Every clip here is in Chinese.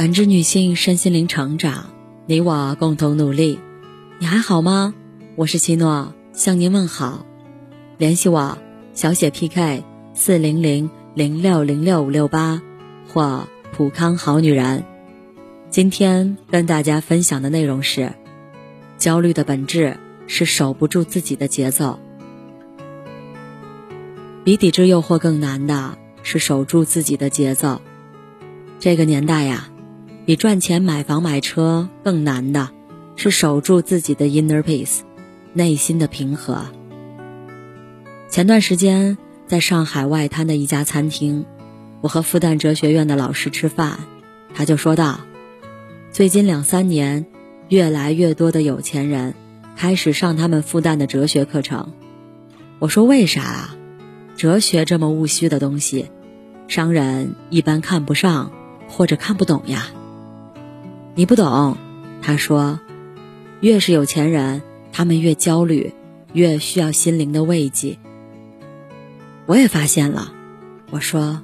感知女性身心灵成长，你我共同努力。你还好吗？我是七诺，向您问好。联系我，小写 PK 四零零零六零六五六八或普康好女人。今天跟大家分享的内容是：焦虑的本质是守不住自己的节奏。比抵制诱惑更难的是守住自己的节奏。这个年代呀。比赚钱买房买车更难的，是守住自己的 inner peace，内心的平和。前段时间在上海外滩的一家餐厅，我和复旦哲学院的老师吃饭，他就说道：“最近两三年，越来越多的有钱人开始上他们复旦的哲学课程。”我说：“为啥啊？哲学这么务虚的东西，商人一般看不上或者看不懂呀。”你不懂，他说，越是有钱人，他们越焦虑，越需要心灵的慰藉。我也发现了，我说，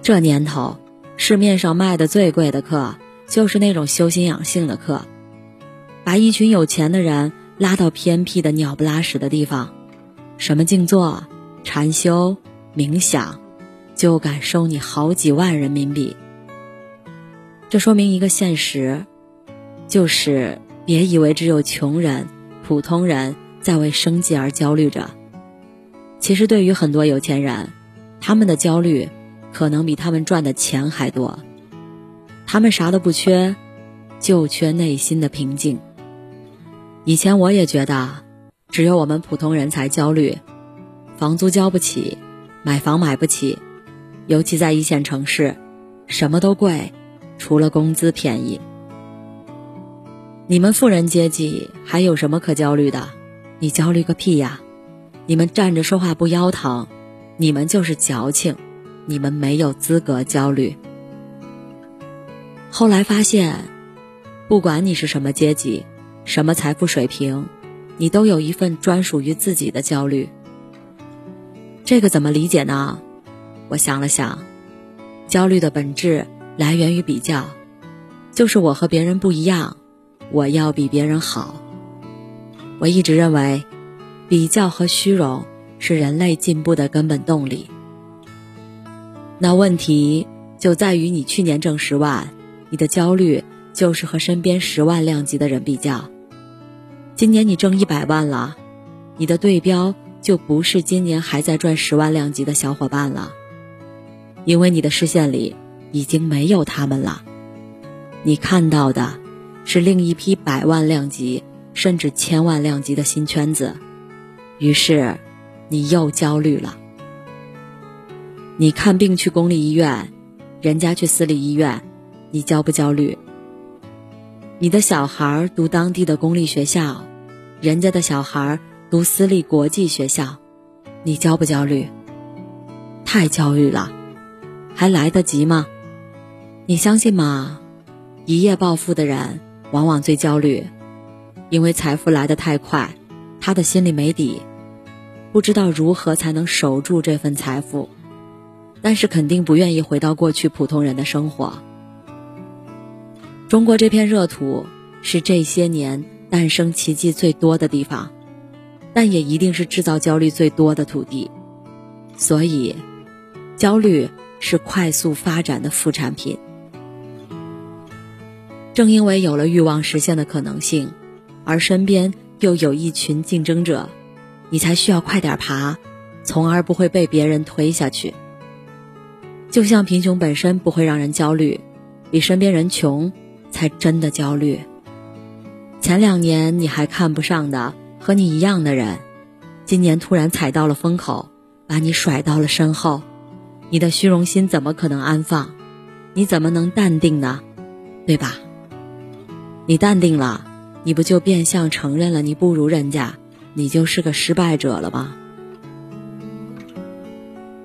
这年头市面上卖的最贵的课，就是那种修心养性的课，把一群有钱的人拉到偏僻的鸟不拉屎的地方，什么静坐、禅修、冥想，就敢收你好几万人民币。这说明一个现实，就是别以为只有穷人、普通人在为生计而焦虑着。其实，对于很多有钱人，他们的焦虑可能比他们赚的钱还多。他们啥都不缺，就缺内心的平静。以前我也觉得，只有我们普通人才焦虑，房租交不起，买房买不起，尤其在一线城市，什么都贵。除了工资便宜，你们富人阶级还有什么可焦虑的？你焦虑个屁呀！你们站着说话不腰疼，你们就是矫情，你们没有资格焦虑。后来发现，不管你是什么阶级、什么财富水平，你都有一份专属于自己的焦虑。这个怎么理解呢？我想了想，焦虑的本质。来源于比较，就是我和别人不一样，我要比别人好。我一直认为，比较和虚荣是人类进步的根本动力。那问题就在于，你去年挣十万，你的焦虑就是和身边十万量级的人比较；今年你挣一百万了，你的对标就不是今年还在赚十万量级的小伙伴了，因为你的视线里。已经没有他们了，你看到的是另一批百万量级甚至千万量级的新圈子，于是你又焦虑了。你看病去公立医院，人家去私立医院，你焦不焦虑？你的小孩读当地的公立学校，人家的小孩读私立国际学校，你焦不焦虑？太焦虑了，还来得及吗？你相信吗？一夜暴富的人往往最焦虑，因为财富来得太快，他的心里没底，不知道如何才能守住这份财富，但是肯定不愿意回到过去普通人的生活。中国这片热土是这些年诞生奇迹最多的地方，但也一定是制造焦虑最多的土地，所以，焦虑是快速发展的副产品。正因为有了欲望实现的可能性，而身边又有一群竞争者，你才需要快点爬，从而不会被别人推下去。就像贫穷本身不会让人焦虑，比身边人穷才真的焦虑。前两年你还看不上的和你一样的人，今年突然踩到了风口，把你甩到了身后，你的虚荣心怎么可能安放？你怎么能淡定呢？对吧？你淡定了，你不就变相承认了你不如人家，你就是个失败者了吗？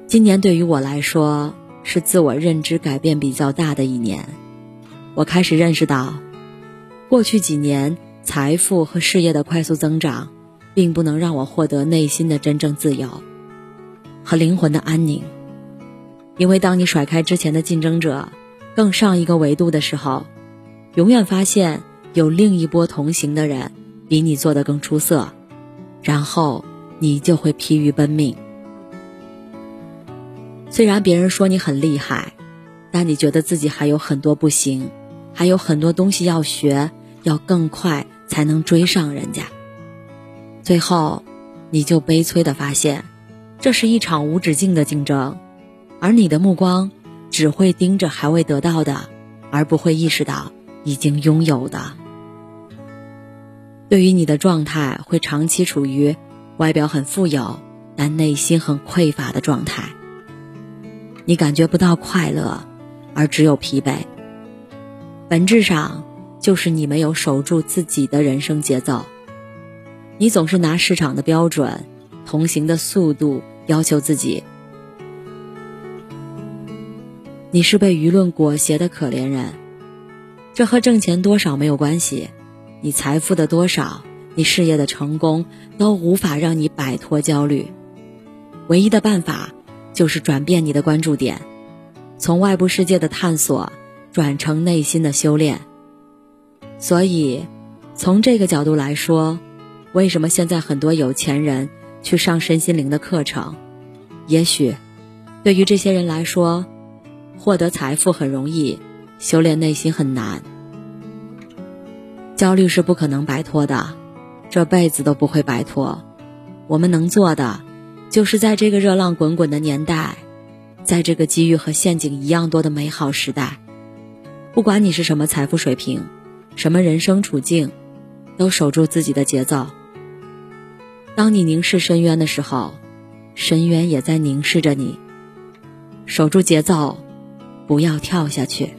今年对于我来说是自我认知改变比较大的一年，我开始认识到，过去几年财富和事业的快速增长，并不能让我获得内心的真正自由和灵魂的安宁，因为当你甩开之前的竞争者。更上一个维度的时候，永远发现有另一波同行的人比你做得更出色，然后你就会疲于奔命。虽然别人说你很厉害，但你觉得自己还有很多不行，还有很多东西要学，要更快才能追上人家。最后，你就悲催的发现，这是一场无止境的竞争，而你的目光只会盯着还未得到的，而不会意识到已经拥有的。对于你的状态，会长期处于外表很富有，但内心很匮乏的状态。你感觉不到快乐，而只有疲惫。本质上就是你没有守住自己的人生节奏。你总是拿市场的标准、同行的速度要求自己。你是被舆论裹挟的可怜人。这和挣钱多少没有关系，你财富的多少，你事业的成功都无法让你摆脱焦虑。唯一的办法。就是转变你的关注点，从外部世界的探索转成内心的修炼。所以，从这个角度来说，为什么现在很多有钱人去上身心灵的课程？也许，对于这些人来说，获得财富很容易，修炼内心很难。焦虑是不可能摆脱的，这辈子都不会摆脱。我们能做的。就是在这个热浪滚滚的年代，在这个机遇和陷阱一样多的美好时代，不管你是什么财富水平，什么人生处境，都守住自己的节奏。当你凝视深渊的时候，深渊也在凝视着你。守住节奏，不要跳下去。